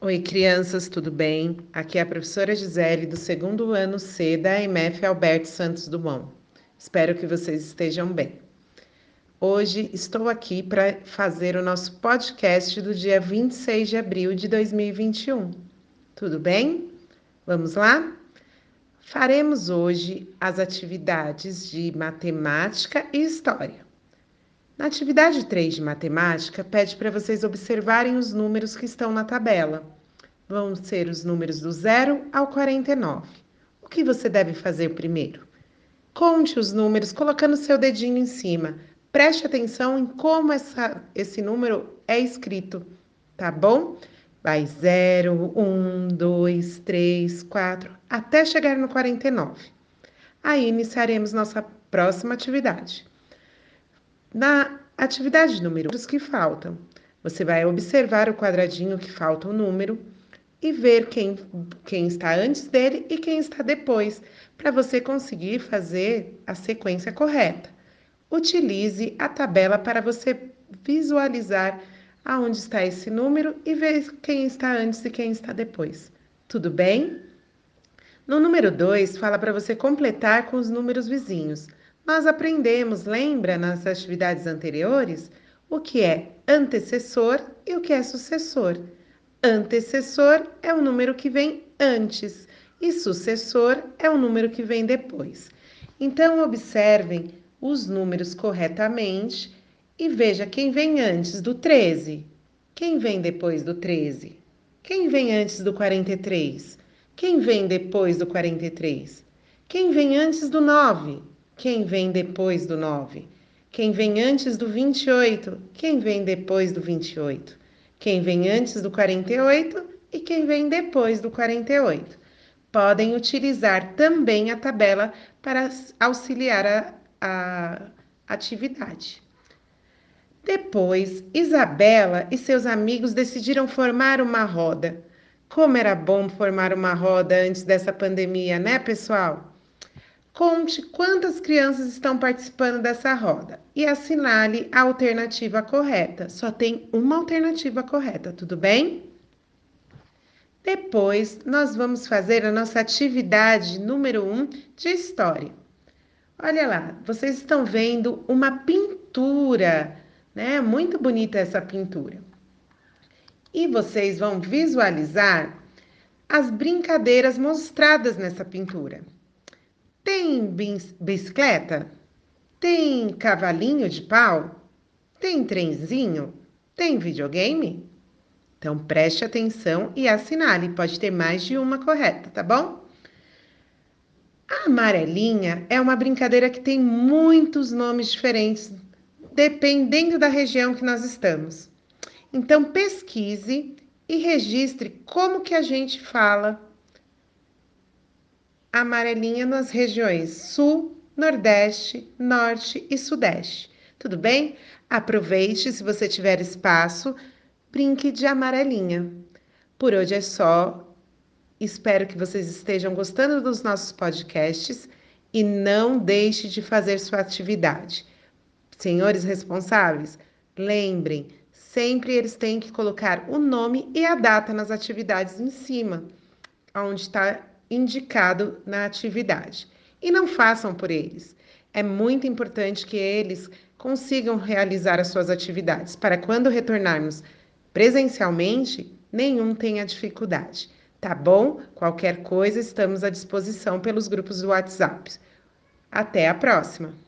Oi, crianças, tudo bem? Aqui é a professora Gisele, do segundo ano C da MF Alberto Santos Dumont. Espero que vocês estejam bem. Hoje estou aqui para fazer o nosso podcast do dia 26 de abril de 2021. Tudo bem? Vamos lá? Faremos hoje as atividades de matemática e história. Na atividade 3 de matemática, pede para vocês observarem os números que estão na tabela. Vão ser os números do 0 ao 49. O que você deve fazer primeiro? Conte os números colocando seu dedinho em cima. Preste atenção em como essa, esse número é escrito, tá bom? Vai 0, 1, 2, 3, 4, até chegar no 49. Aí iniciaremos nossa próxima atividade. Na atividade número os que faltam, você vai observar o quadradinho que falta o número e ver quem, quem está antes dele e quem está depois, para você conseguir fazer a sequência correta. Utilize a tabela para você visualizar aonde está esse número e ver quem está antes e quem está depois. Tudo bem? No número 2, fala para você completar com os números vizinhos. Nós aprendemos, lembra, nas atividades anteriores, o que é antecessor e o que é sucessor. Antecessor é o número que vem antes e sucessor é o número que vem depois. Então, observem os números corretamente e veja quem vem antes do 13, quem vem depois do 13, quem vem antes do 43, quem vem depois do 43, quem vem antes do 9, quem vem depois do 9? Quem vem antes do 28? Quem vem depois do 28? Quem vem antes do 48 e quem vem depois do 48? Podem utilizar também a tabela para auxiliar a, a atividade. Depois, Isabela e seus amigos decidiram formar uma roda. Como era bom formar uma roda antes dessa pandemia, né, pessoal? Conte quantas crianças estão participando dessa roda e assinale a alternativa correta. Só tem uma alternativa correta, tudo bem? Depois, nós vamos fazer a nossa atividade número 1 um de história. Olha lá, vocês estão vendo uma pintura, né? Muito bonita essa pintura. E vocês vão visualizar as brincadeiras mostradas nessa pintura. Tem bicicleta? Tem cavalinho de pau? Tem trenzinho? Tem videogame? Então preste atenção e assinale, pode ter mais de uma correta, tá bom? A amarelinha é uma brincadeira que tem muitos nomes diferentes, dependendo da região que nós estamos. Então pesquise e registre como que a gente fala amarelinha nas regiões Sul, Nordeste, Norte e Sudeste. Tudo bem? Aproveite, se você tiver espaço, brinque de amarelinha. Por hoje é só. Espero que vocês estejam gostando dos nossos podcasts e não deixe de fazer sua atividade. Senhores responsáveis, lembrem, sempre eles têm que colocar o nome e a data nas atividades em cima, onde está indicado na atividade. E não façam por eles. É muito importante que eles consigam realizar as suas atividades, para quando retornarmos presencialmente, nenhum tenha dificuldade. Tá bom? Qualquer coisa, estamos à disposição pelos grupos do WhatsApp. Até a próxima!